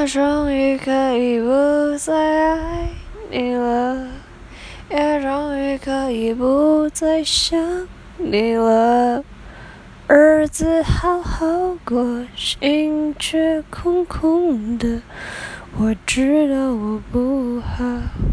我终于可以不再爱你了也终于可以不再想你了。日子好好过心却空空的。我知道我不好。